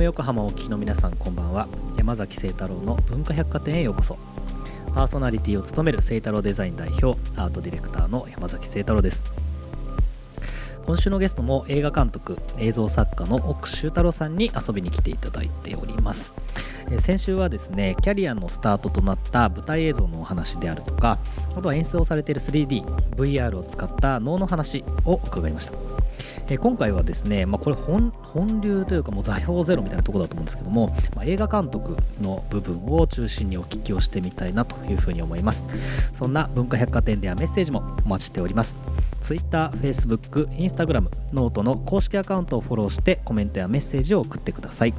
FM 横浜をお聞きの皆さんこんばんは。山崎清太郎の文化百貨店へようこそ。パーソナリティを務める清太郎デザイン代表アートディレクターの山崎清太郎です。今週のゲストも映画監督映像作家の奥修太郎さんに遊びに来ていただいております。先週はですねキャリアのスタートとなった舞台映像のお話であるとかあとは演出をされている 3DVR を使った脳の話を伺いました。え今回はですね、まあ、これ本本流というかもう座標ゼロみたいなところだと思うんですけども、まあ、映画監督の部分を中心にお聞きをしてみたいなというふうに思います。そんな文化百貨店ではメッセージもお待ちしております。Twitter、Facebook、Instagram、 note の公式アカウントをフォローしてコメントやメッセージを送ってください。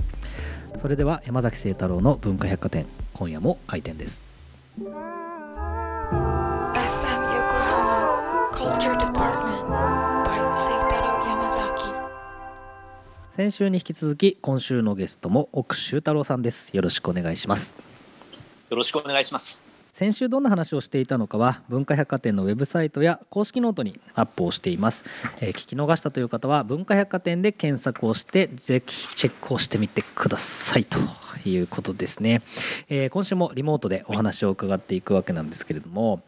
それでは山崎晴太郎の文化百貨店今夜も開店です。先週に引き続き今週のゲストも奥修太郎さんです。よろしくお願いします。よろしくお願いします。先週どんな話をしていたのかは文化百貨店のウェブサイトや公式ノートにアップをしています、えー聞き逃したという方は文化百貨店で検索をしてぜひチェックをしてみてくださいということですね、えー今週もリモートでお話を伺っていくわけなんですけれども、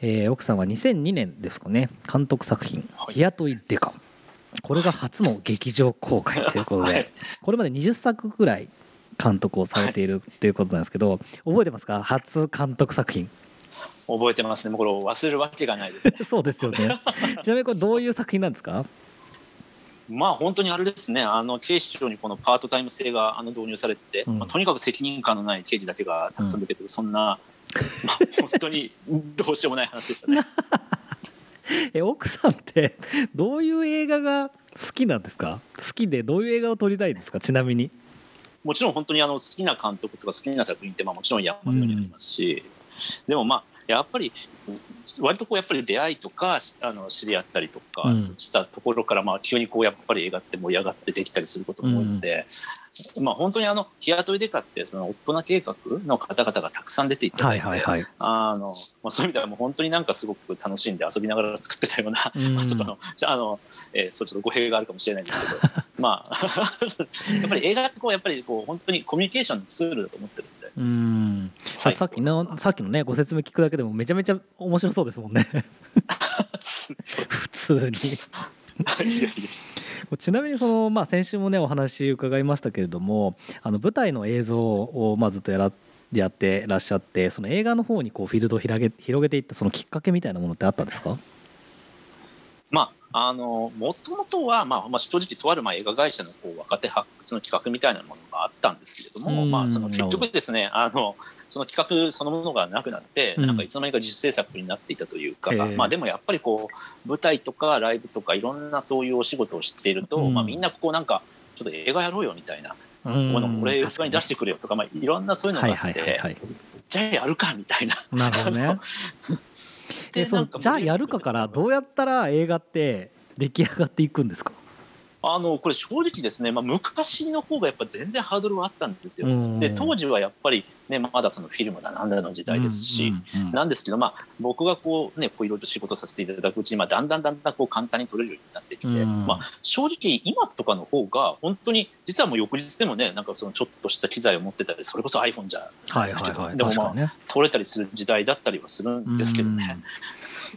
えー奥さんは2002年ですかね。監督作品「はい。日雇いデカ」これが初の劇場公開ということで、はいこれまで20作ぐらい監督をされているということなんですけど覚えてますか？初監督作品覚えてますね。もうこれを忘れるわけがないですね。そうですよね ちなみにこれどういう作品なんですか？まあ本当にあれですね。あの警視庁にこのパートタイム制があの導入されて、うんまあ、とにかく責任感のない刑事だけがたくさん出てくる、そんな、まあ、本当にどうしようもない話でしたね。え奥さんって どういう映画が好きなんですか？好きでどういう映画を撮りたいですか？ちなみに。もちろん本当にあの好きな監督とか好きな作品ってまあもちろん山のようにありますし、でもまあやっぱり割とこうやっぱり出会いとかあの知り合ったりとかうん。したところからまあ急にこうやっぱり映画って盛り上がってできたりすることが多いので、まあ本当にあの日雇いデカってその大人計画の方々がたくさん出ていたので、いあのまあ、そういう意味ではもう本当になんかすごく楽しんで遊びながら作ってたような、うん。まあちょっとあのあえーそうちょっと語弊があるかもしれないんですけど。まあやっぱり映画ってこうやっぱりこう本当にコミュニケーションのツールだと思ってるんで。うん。さはい。さっきのさっきのねご説明聞くだけでもめちゃめちゃ面白そうですもんね。普通に。いやいやちなみにその、まあ、先週もねお話伺いましたけれどもあの舞台の映像を、まあ、ずっとやらやってらっしゃってその映画の方にこうフィールドを広げ広げていったそのきっかけみたいなものってあったんですか？まあ、あのもともとは、まあまあ、正直とあるまあ映画会社のこう若手発掘の企画みたいなものがあったんですけれども、うんまあ、その結局ですねあのその企画そのものがなくなって、うん。なんかいつの間にか自主制作になっていたというか、ええ。まあ、でもやっぱりこう舞台とかライブとかいろんなそういうお仕事をしていると、うんまあ、みんなこうなんかちょっと映画やろうよみたいなうん。ものを俺映画に出してくれよとか、まあ、いろんなそういうのはいがあって、はいはいはいじゃあやるかみたいな。なるほどね。ででそなんかのじゃあやるかからどうやったら映画って出来上がっていくんですか？あのこれ正直ですね、まあ、昔の方がやっぱ全然ハードルはあったんですよ。うんで当時はやっぱり、ね、まだそのフィルムだなんだの時代ですし、うんうんうん。なんですけど、まあ、僕がこうねこういろいろと仕事させていただくうちに、まあ、だんだんだんだんこう簡単に撮れるようになってきて、うんまあ、正直今とかの方が本当に実はもう翌日でもねなんかそのちょっとした機材を持ってたりそれこそ iPhone じゃなはいいですけど、はいはいでもまあね。撮れたりする時代だったりはするんですけどね。うん。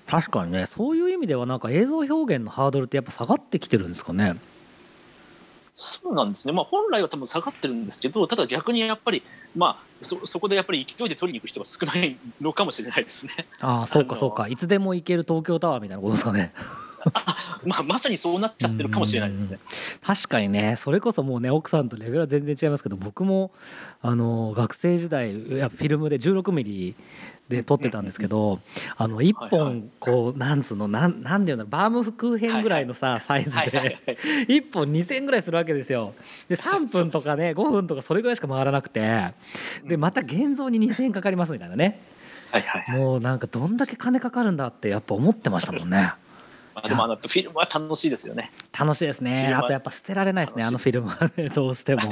確かにねそういう意味ではなんか映像表現のハードルってやっぱ下がってきてるんですかねそうなんですね、まあ、本来は多分下がってるんですけどただ逆にやっぱり、まあ、そそこでやっぱり勢いで取りに行く人が少ないのかもしれないですね。ああそうかそうか。いつでも行ける東京タワーみたいなことですかね。まあ、まさにそうなっちゃってるかもしれないですね。確かにねそれこそもうね奥さんとレベルは全然違いますけど僕もあの学生時代いやフィルムで16ミリで撮ってたんですけどあの1はいはい。本こうなんつうのなんなんていうんだろうバームクーヘンぐらいのさサイズで 1本2,000円ぐらいするわけですよ。で3分とかね5分とかそれぐらいしか回らなくてでまた現像に2,000円かかりますみたいなね。もうなんかどんだけ金かかるんだってやっぱ思ってましたもんねまあ、でもあのフィルムは楽しいですよね。楽しいですねあとやっぱ捨てられないですねあのフィルムはね どうしても。い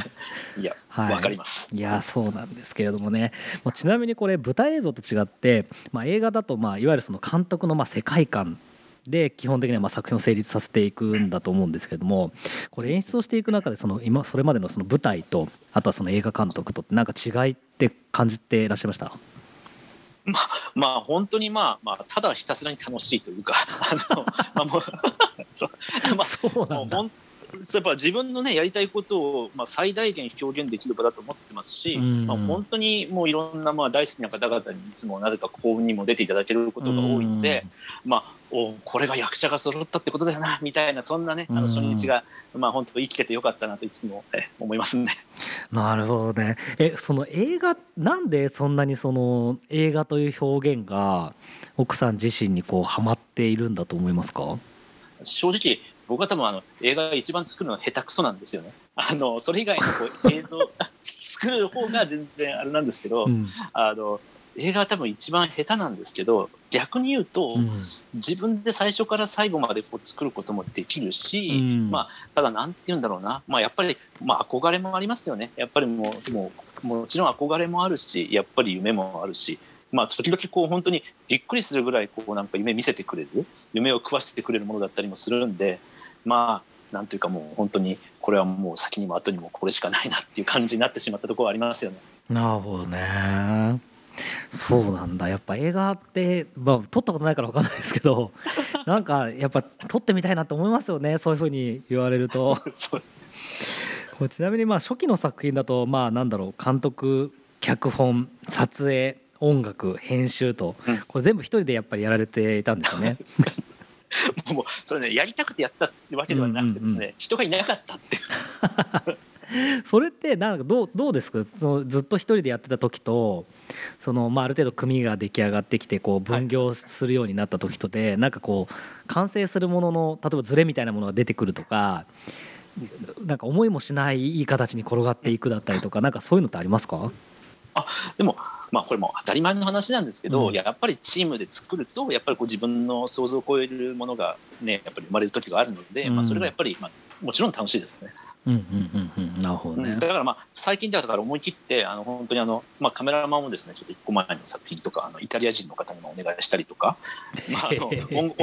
や、わ、はいかります。いやそうなんですけれどもねもうちなみにこれ舞台映像と違って、まあ、映画だとまあいわゆるその監督のまあ世界観で基本的にはまあ作品を成立させていくんだと思うんですけれどもこれ演出をしていく中でその今それまでのその舞台とあとはその映画監督とってなんか違いって感じていらっしゃいました？まあ本当にまあまあただひたすらに楽しいというか あの、まあ、もう そうまあそうなんだ。やっぱ自分のねやりたいことを、まあ、最大限表現できる場だと思ってますし、うん。まあ、本当にもういろんなまあ大好きな方々にいつもなぜか幸運にも出ていただけることが多いので、まあおこれが役者が揃ったってことだよなみたいなそんなねあの初日が、まあ本当生きててよかったなといつもえ思いますね。なるほどねえその映画なんでそんなにその映画という表現が奥さん自身にこうハマっているんだと思いますか？正直僕は多分あの映画が一番作るのは下手くそなんですよね。あのそれ以外のこう映像 作る方が全然あれなんですけど、うんあの映画は多分一番下手なんですけど逆に言うと、うん自分で最初から最後までこう作ることもできるし、うんまあただなんて言うんだろうな、まあ、やっぱり、まあ、憧れもありますよねやっぱりもうもうもちろん憧れもあるしやっぱり夢もあるし。まあ、時々こう本当にびっくりするぐらいこうなんか夢見せてくれる夢を食わせてくれるものだったりもするんでまあなんていうかもう本当にこれはもう先にも後にもこれしかないなっていう感じになってしまったところはありますよね。なるほどねそうなんだ。やっぱ映画って、まあ、撮ったことないから分かんないですけど なんかやっぱ撮ってみたいなと思いますよね。そういうふうに言われると。これちなみにまあ初期の作品だとまあなんだろう。監督脚本撮影音楽編集とうん。これ全部一人でやっぱりやられていたんですよね。もうそれねやりたくてやってたってわけではなくてですね、うんうん。人がいなかったっていう それってなんかどうどうですか？そのずっと一人でやってた時とその、まあ、ある程度組が出来上がってきてこう分業するようになった時とで、なんかこう完成するものの例えばズレみたいなものが出てくるとかなんか思いもしないいい形に転がっていくだったりとかなんかそういうのってありますか？でもまあこれも当たり前の話なんですけど、うん。やっぱりチームで作るとやっぱりこう自分の想像を超えるものがねやっぱり生まれる時があるので、うん。まあ、それがやっぱり、まあ、もちろん楽しいですね。うんうんうんうんなるほどね。だからまあ最近だから思い切ってあの本当にあの、まあ、カメラマンもですねちょっと一個前の作品とかあのイタリア人の方にもお願いしたりとか、まあ、あの 音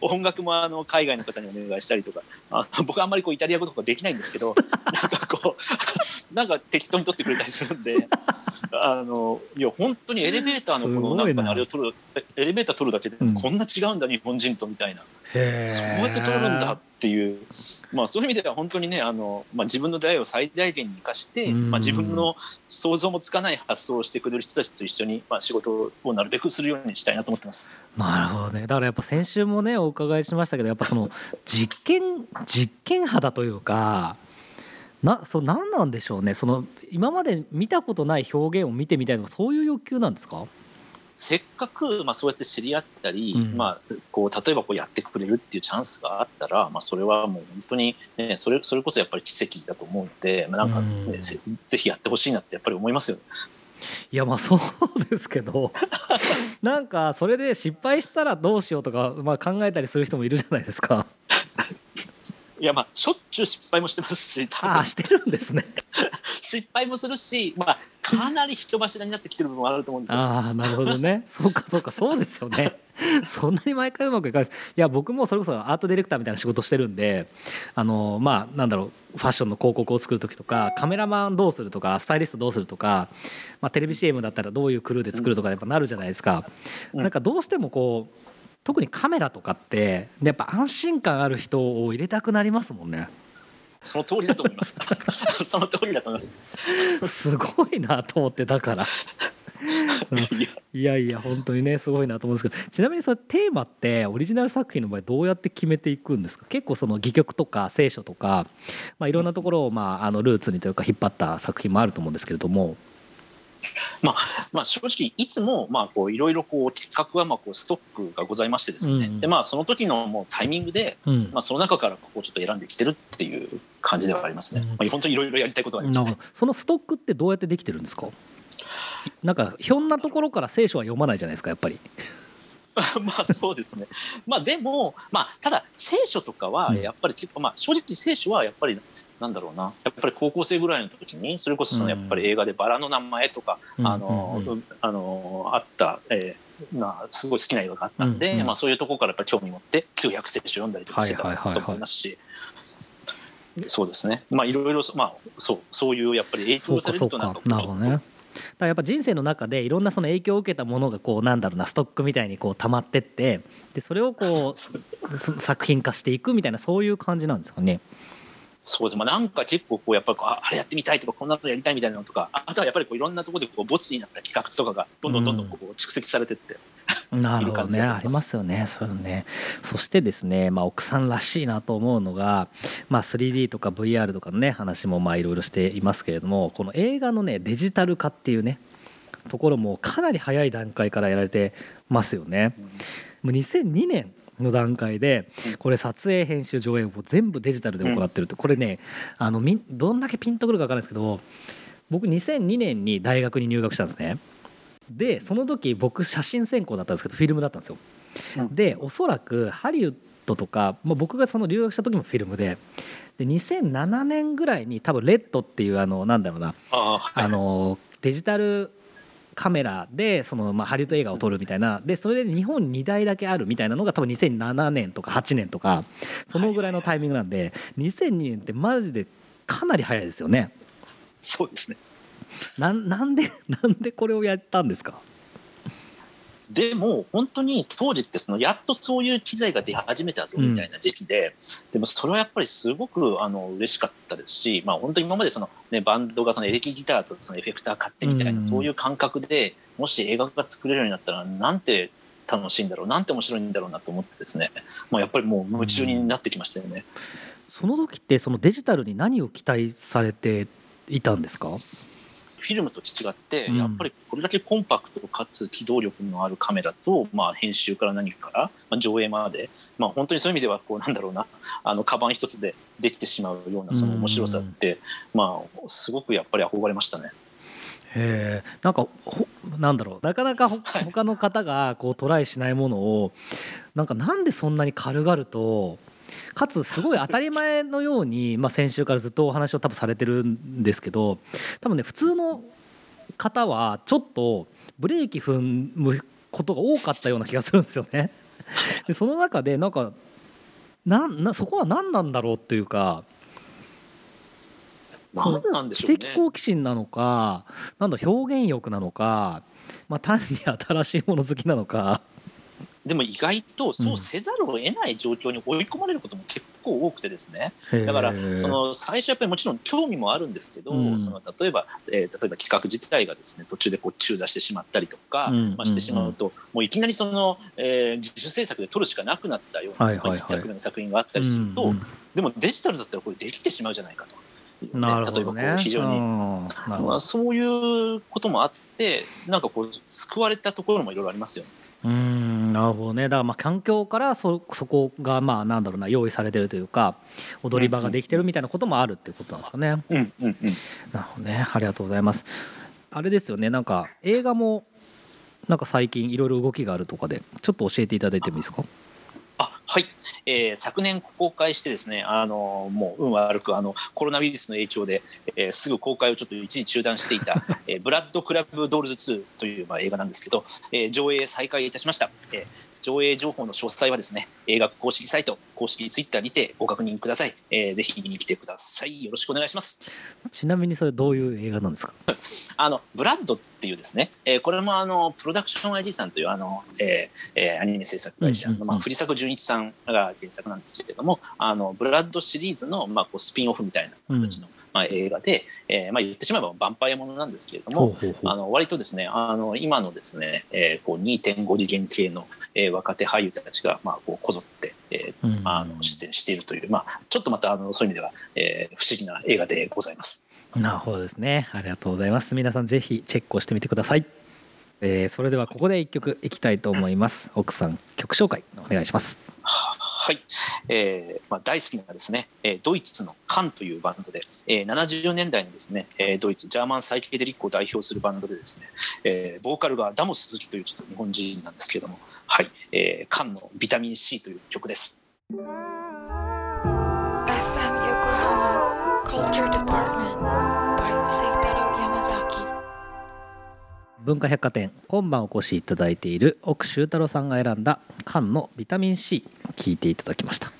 音楽もあの海外の方にお願いしたりとかあの僕はあんまりこうイタリア語とかできないんですけど なんかこう なんか適当に撮ってくれたりするんであのいや本当にエレベーターのこのななんかねあれを撮るエレベーター撮るだけでうんこんな違うんだ日本人とみたいな。そうやって通るんだっていう、まあ、そういう意味では本当にねあの、まあ、自分の出会いを最大限に生かして、うん。まあ、自分の想像もつかない発想をしてくれる人たちと一緒に、まあ、仕事をなるべくするようにしたいなと思ってます。なるほどね。だからやっぱ先週もねお伺いしましたけどやっぱその実験実験肌というかなそう何なんでしょうね。その今まで見たことない表現を見てみたいとかそういう欲求なんですか？せっかく、まあ、そうやって知り合ったり、うん。まあ、こう例えばこうやってくれるっていうチャンスがあったら、まあ、それはもう本当に、ね、それそれこそやっぱり奇跡だと思うので、まあ、なんか、ねうん。ぜぜひやってほしいなってやっぱり思いますよね。いやまあそうですけど なんかそれで失敗したらどうしようとか、まあ、考えたりする人もいるじゃないですかいやまあしょっちゅう失敗もしてますしああしてるんですね。失敗もするし、まあ、かなり人柱になってきてる部分もあると思うんですよ。ああなるほどね。そうかそうかそうですよね。そんなに毎回うまくいかないです。いや僕もそれこそアートディレクターみたいな仕事してるんであのまあなんだろうファッションの広告を作る時とかカメラマンどうするとかスタイリストどうするとか、まあ、テレビ CM だったらどういうクルーで作るとかやっぱなるじゃないですか、うん。なんかどうしてもこう特にカメラとかってやっぱ安心感ある人を入れたくなりますもんね。その通りだと思います。その通りだと思います。すごいなと思ってだから。いや。いや本当にねすごいなと思うんですけど。ちなみにそれテーマってオリジナル作品の場合どうやって決めていくんですか？結構その戯曲とか聖書とか、まあ、いろんなところをまああのルーツにというか引っ張った作品もあると思うんですけれども まあ、まあ正直いつもまあこういろいろこう企画はまあこうストックがございましてですね、うん。でまあその時のもうタイミングで、うん。まあ、その中からこうちょっと選んできてるっていう感じではありますね。うん。まあ、本当にいろいろやりたいことがありますね。そのストックってどうやってできてるんですか？なんかひょんなところから聖書は読まないじゃないですかやっぱり。まあそうですね。まあでも、まあただ聖書とかはやっぱりまあ正直聖書はやっぱりなんだろうな、やっぱり高校生ぐらいの時にそれこそそのやっぱり映画でバラの名前とか、うん。あの、うあのあった、えーまあ、すごい好きな映画があったんで、うんうん。まあ、そういうところからやっぱ興味持って旧約聖書を読んだりとかしてたはいはいはいはい。と思いますし、そうですね。まあいろいろまあそうそういうやっぱり影響されるとなるほどね。だからやっぱ人生の中でいろんなその影響を受けたものがこうなんだろうなストックみたいにこう溜まってってでそれをこう す 作品化していくみたいなそういう感じなんですかね。そうです、まあ、なんか結構こうやっぱりこうああれやってみたいとかこんなのやりたいみたいなのとかああとはやっぱりこういろんなところでこうボツになった企画とかがどんどんどんどんこう蓄積されてって、なるほどね。ありますよね。そういうのね。そしてですね、まあ、奥さんらしいなと思うのが、まあ、3D とか VR とかのね話もまあいろいろしていますけれどもこの映画のねデジタル化っていうねところもかなり早い段階からやられてますよね。もう2002年の段階でこれ撮影編集上映を全部デジタルで行ってるってこれねあのみどんだけピンとくるか分かんないですけど僕2002年に大学に入学したんですね。でその時僕写真専攻だったんですけどフィルムだったんですよ。うん。でおそらくハリウッドとか、まあ、僕がその留学した時もフィルムでで2007年ぐらいに多分レッドっていうあのなんだろうなあのデジタルカメラでその、まあ、ハリウッド映画を撮るみたいな。でそれで日本2台だけあるみたいなのが多分2007年とか8年とかそのぐらいのタイミングなんで2002年ってマジでかなり早いですよね。そうですね。なんなんでなんでこれをやったんですか？でも本当に当時ってそのやっとそういう機材が出始めたぞみたいな時期で、でもそれはやっぱりすごくあの嬉しかったですし、まあ、本当に今までその、ね、バンドがそのエレキギターとそのエフェクター買ってみたいな、うん。そういう感覚でもし映画が作れるようになったらなんて楽しいんだろうなんて面白いんだろうなと思ってですね、まあ、やっぱりもう夢中になってきましたよね。その時ってそのデジタルに何を期待されていたんですか？フィルムと違って、うん。やっぱりこれだけコンパクトかつ機動力のあるカメラと、まあ、編集から何から、まあ、上映まで、まあ、本当にそういう意味ではこうなんだろうなあのカバン一つでできてしまうようなその面白さって、まあ、すごくやっぱり憧れましたね。へえ。なんかほなんだろう。なかなかほはい。他の方がこうトライしないものをなんかなんでそんなに軽々とかつすごい当たり前のように、まあ、先週からずっとお話を多分されてるんですけど多分ね普通の方はちょっとブレーキ踏むことが多かったような気がするんですよね。でその中でなんかなんなそこは何なんだろうっていうかなんでし知ょうね。的好奇心なのかなんだ表現欲なのか、まあ、単に新しいもの好きなのか。でも意外とそうせざるを得ない状況に追い込まれることも結構多くてですね。だからその最初やっぱりもちろん興味もあるんですけど、うん。その例えば、えー例えば企画自体がですね途中でこう中座してしまったりとか、うん。まあ、してしまうと、もういきなりその、えー自主制作で撮るしかなくなったような、はいはい作目の作品があったりすると、うんでもデジタルだったらこれできてしまうじゃないかと。なるほ例えばこ。う非常に、まあ、そういうこともあってなんかこう救われたところもいろいろありますよね。うんなるほどね。だからまあ環境からそそこがまあなんだろうな用意されてるというか踊り場ができてるみたいなこともあるっていうことなんですかね。うんうんうん。なるほどね。ありがとうございます。あれですよね。なんか映画もなんか最近いろいろ動きがあるとかでちょっと教えていただいてもいいですか？あはい、えー昨年公開してですねあのもう運悪くあのコロナウイルスの影響で、えーすぐ公開をちょっと一時中断していた「えーブラッドクラブドールズ2」という、まあ、映画なんですけど、えー上映再開いたしました、えー上映情報の詳細はですね映画公式サイト公式ツイッターにてご確認ください、えーぜひ見に来てください。よろしくお願いします。ちなみにそれどういう映画なんですか？あのブラッドっていうですね、えーこれもあのプロダクション ID さんというあの、えーえーアニメ制作会社の、うんうんうん。まあ、藤作純一さんが原作なんですけれどもあのブラッドシリーズの、まあ、こうスピンオフみたいな形の、まあ、映画で、えーまあ、言ってしまえばヴァンパイアものなんですけれども、ほうあの割とですねあの今のですね、えーこう2.5次元系の、えー若手俳優たちが、まあ、こうこぞって、えーうん。あの出演しているという、まあ、ちょっとまたあのそういう意味では、えー不思議な映画でございます。なるほどですね。ありがとうございます。皆さんぜひチェックをしてみてください、えーそれではここで一曲いきたいと思います。奥さん曲紹介お願いします。ははい、えーまあ、大好きなですね、えードイツのカンというバンドで、えー70年代のですね、えードイツジャーマンサイケデリックを代表するバンドでですね、えーボーカルがダモス鈴木というちょっと日本人なんですけれども、はい、えーカンのビタミン C という曲です。文化百貨店今晩お越しいただいている奥修太郎さんが選んだ缶のビタミン C 聞いていただきました。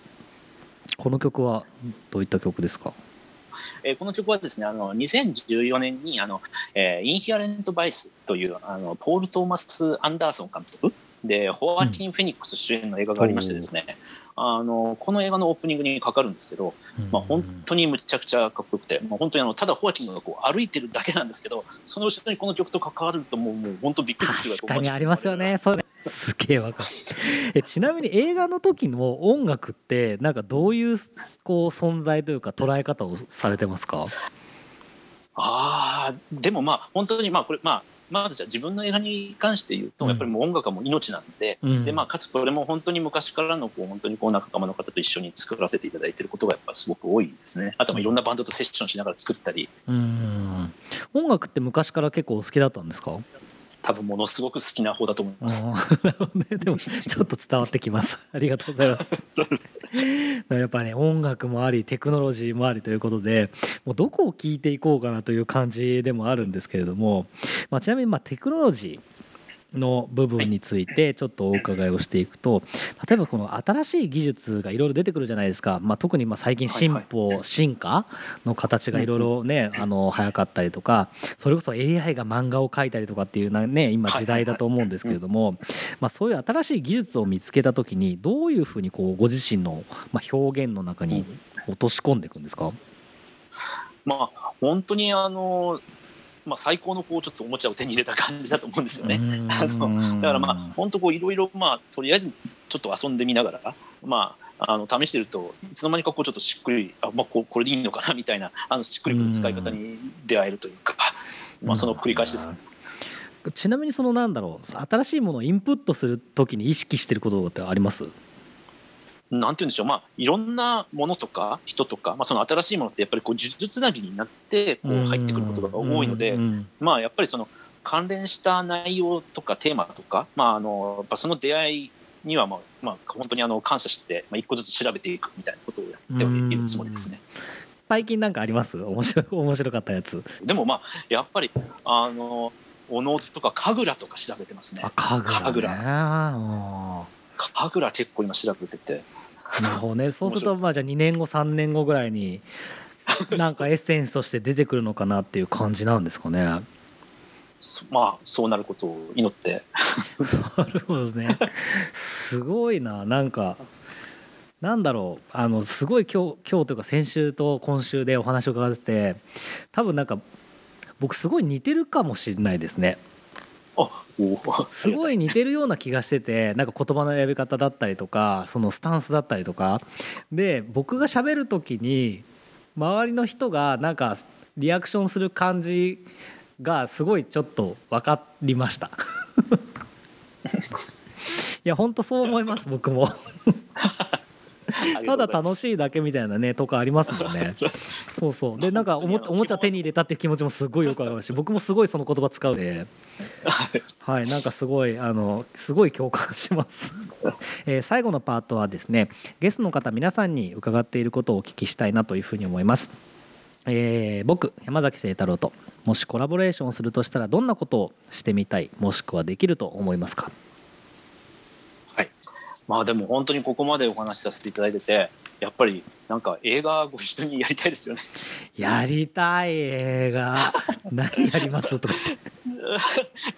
この曲はどういった曲ですか？えーこの曲はですねあの2014年にあの、えーインヒアレント・バイスというあのポール・トーマス・アンダーソン監督でホアキン・フェニックス主演の映画がありましてですね、あのこの映画のオープニングにかかるんですけど、まあ、本当にむちゃくちゃかっこよくて、まあ、本当にあのただホアキンがこう歩いてるだけなんですけどその後ろにこの曲と関わるともうもう本当びっくりする確かにありますよね。それ。すげえわかる。えちなみに映画の時の音楽ってなんかどういうこう存在というか捉え方をされてますか？ああでもまあ本当にまあこれまあまずじゃあ自分の映画に関して言うと、うん。やっぱりもう音楽はもう命なんで,、うん。でまあ、かつこれも本当に昔からのこう本当にこう仲間の方と一緒に作らせていただいていることがやっぱすごく多いですね。あとはいろんなバンドとセッションしながら作ったり。うん。音楽って昔から結構お好きだったんですか？多分ものすごく好きな方だと思います。ね。でもちょっと伝わってきます。ありがとうございます。やっぱね音楽もありテクノロジーもありということでもうどこを聞いていこうかなという感じでもあるんですけれども、まあ、ちなみにまあテクノロジーの部分についてちょっとお伺いをしていくと例えばこの新しい技術がいろいろ出てくるじゃないですか、まあ、特にまあ最近進歩進化の形がいろいろねあの早かったりとかそれこそ AI が漫画を描いたりとかっていうなね今時代だと思うんですけれどもまあそういう新しい技術を見つけた時にどういうふうにこうご自身のまあ表現の中に落とし込んでいくんですか？まあ本当にあの、まあ、最高のこうちょっとおもちゃを手に入れた感じだと思うんですよね。あのだからまあ本当こういろいろまあとりあえずちょっと遊んでみながらまああの試してるといつの間にかこうちょっとしっくりあ、まあ、こうこれでいいのかなみたいなあのしっくりくる使い方に出会えるというか、まあ、その繰り返しですね。ちなみにそのなんだろう新しいものをインプットする時に意識してることってあります？なんて言うんでしょう、まあ、いろんなものとか人とか、まあ、その新しいものってやっぱりこう呪術つなぎになってこう入ってくることが多いので、まあ、やっぱりその関連した内容とかテーマとか、まあ、あのやっぱその出会いには、まあまあ、本当にあの感謝して、まあ、一個ずつ調べていくみたいなことをやってはいるつもりですね。最近なんかあります？面白い面白かったやつ。でもまあやっぱりあのおのとか神楽とか調べてますね。あ。神楽ね。神楽結構今調べてて。ーなるほど ね。そうするとまあじゃあ2年後3年後ぐらいに なんかエッセンスとして出てくるのかなっていう感じなんですかね。まあそうなることを祈って。るほどね。すごいな。なんかなんだろう。あのすごい今日今日というか先週と今週でお話を伺ってて多分なんか僕すごい似てるかもしれないですねあおおすごい似てるような気がしててなんか言葉の選び方だったりとかそのスタンスだったりとか。で僕が喋る時に周りの人がなんかリアクションする感じがすごいちょっと分かりました。いや本当そう思います僕も ただ楽いしいだけみたいなねとこありますもんね。そう。そうでなんかおも おもちゃ手に入れたっていう気持ちもすごいよくわかりますし僕もすごいその言葉使うで。はい。なんかすごいあのすごい共感します、えー最後のパートはですねゲストの方皆さんに伺っていることをお聞きしたいなというふうに思います。えー僕山崎清太郎ともしコラボレーションをするとしたらどんなことをしてみたいもしくはできると思いますか？はい、まあでも本当にここまでお話しさせていただいててやっぱりなんか映画ご一緒にやりたいですよね。やりたい映画。何やります？とか。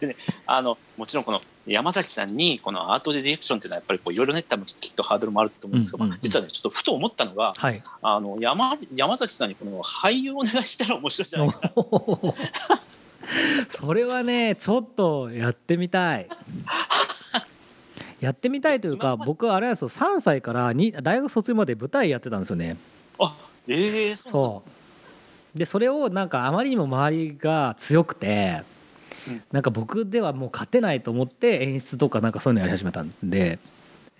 でねあのもちろんこの山崎さんにこのアートディレクションっていうのはやっぱりこういろいろね多分きっとハードルもあると思うんですけど、うんうんうん。実はねちょっとふと思ったのがはい。あの山山崎さんにこの俳優をお願いしたら面白いんじゃないか。それはねちょっとやってみたいやってみたいというか僕はあれなんですよ3歳からに大学卒業まで舞台やってたんですよね。あええそうなんですそう。でそれをなんかあまりにも周りが強くてうん。なんか僕ではもう勝てないと思って演出とかなんかそういうのやり始めたんで。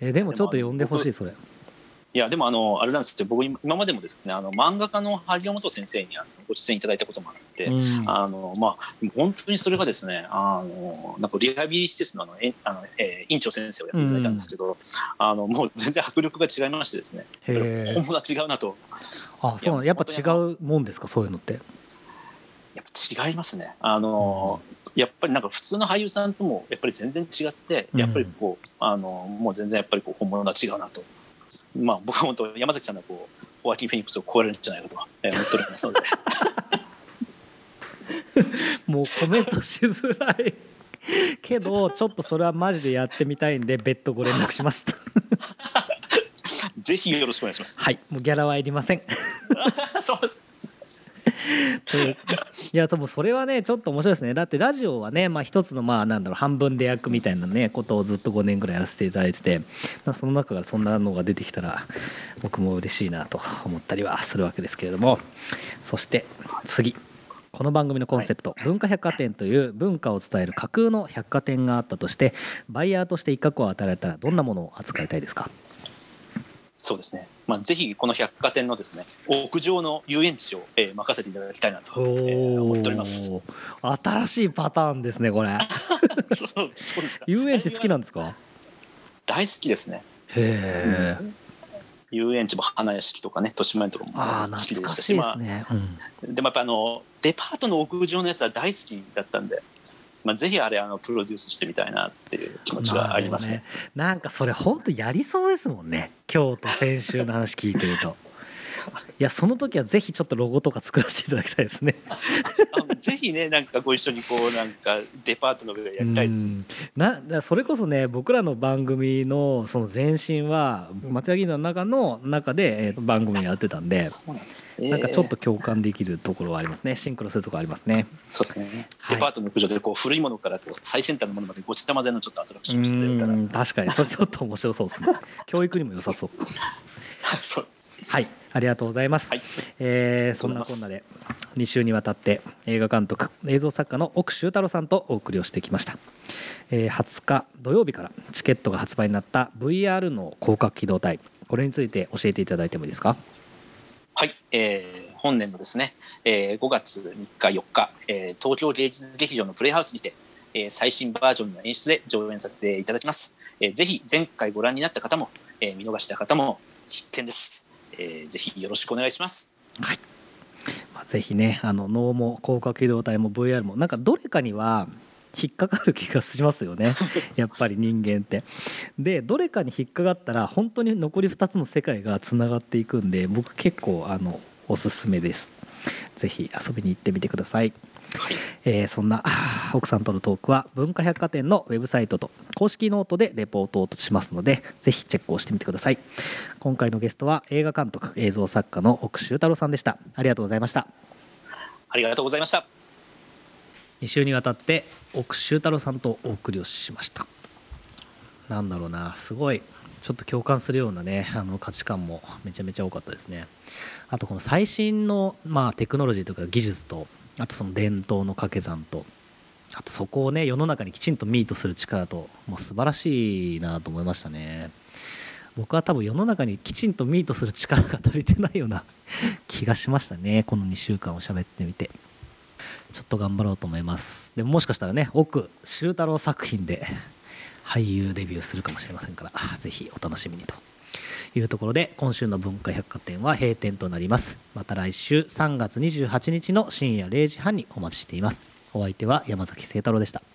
えでもちょっと呼んでほしいそれ。いやでもあのあれなんですよ。僕今今までもですねあの漫画家の萩尾本先生にあのご出演いただいたこともあって、うん。あのまあ本当にそれがですねあのなんかリハビリ施設のあのえあの、えー院長先生をやっていただいたんですけど、あのもう全然迫力が違いましてですね本物は違うなと。あそうなの。やっぱ違うもんですかそういうのって？やっぱ違いますね。あの、やっぱりなんか普通の俳優さんともやっぱり全然違って、うん。やっぱりこう、あの、もう全然やっぱりこう本物は違うなと。まあ僕は本当山崎さんのこう、ホワキン・フェニックスを超えるんじゃないかとえー思っておりますので。もうコメントしづらいけどちょっとそれはマジでやってみたいんで別途ご連絡します ぜひよろしくお願いします。はいもうギャラはいりません そうです。といやでもそれはねちょっと面白いですね。だってラジオはね、まあ、一つのまあなんだろう半分で役みたいなねことをずっと5年ぐらいやらせていただいててまあその中からそんなのが出てきたら僕も嬉しいなと思ったりはするわけですけれども。そして次。この番組のコンセプト、文化百貨店という文化を伝える架空の百貨店があったとしてバイヤーとして一角を与えられたらどんなものを扱いたいですか？そうですね。まあぜひこの百貨店のですね、屋上の遊園地を、えー任せていただきたいなと、えー思っております。新しいパターンですねこれ そうそうですか。遊園地好きなんですか？大好きですね。へえ遊園地も花屋敷とかね、豊島園とかも好きでししたし、まあうんでもやっぱあのデパートの屋上のやつは大好きだったんで、まあぜひあれあのプロデュースしてみたいなっていう気持ちがありますね。なるほどなんかそれ本当やりそうですもんね。今日と先週の話聞いてると。いやその時はぜひちょっとロゴとか作らせていただきたいですね。ぜひねなんかご一緒にこうなんかデパートの上でやりたいです。うん。なだそれこそね僕らの番組のその前身は松屋銀座の中の中で、えーと番組やってたんでそうなんですね。なんかちょっと共感できるところはありますね。シンクロするところありますね。そうですね。はい。デパートの屋上でこう古いものからこう最先端のものまでごちゃ混ぜのちょっとアトラクションをしてくれたら。う。ん確かに。それちょっと面白そうですね。教育にも良さそう。そうはい、ありがとうございます。はい。えーそんなこんなで2週にわたって映画監督映像作家の奥修太郎さんとお送りをしてきました、えー20日土曜日からチケットが発売になった VR の広角機動隊。これについて教えていただいてもいいですか？はい、えー本年のですね、えー5月3日4日、えー東京芸術劇場のプレイハウスにて、えー最新バージョンの演出で上演させていただきます、えーぜひ前回ご覧になった方も、えー見逃した方も必見です、えーぜひよろしくお願いしますはい、まあ、ぜひねあの能も攻殻機動隊も VR もなんかどれかには引っかかる気がしますよね やっぱり人間って。でどれかに引っかかったら本当に残り2つの世界がつながっていくんで僕結構あのおすすめです。ぜひ遊びに行ってみてください。はい。えーそんな 奥さんとのトークは文化百貨店のウェブサイトと公式ノートでレポートをしますのでぜひチェックをしてみてください。今回のゲストは映画監督映像作家の奥修太郎さんでした。ありがとうございました。ありがとうございました。2週にわたって奥修太郎さんとお送りをしました。なんだろうなすごいちょっと共感するようなねあの価値観もめちゃめちゃ多かったですね。あとこの最新の、まあ、テクノロジーとか技術とあとその伝統の掛け算とあとそこをね世の中にきちんとミートする力ともう素晴らしいなと思いましたね。僕は多分世の中にきちんとミートする力が足りてないような 気がしましたね。この2週間を喋ってみて。ちょっと頑張ろうと思います。でももしかしたらね奥修太郎作品で俳優デビューするかもしれませんからあぜひお楽しみにと。いうところで今週の文化百貨店は閉店となります。また来週3月28日の深夜0時半にお待ちしています。お相手は山崎清太郎でした。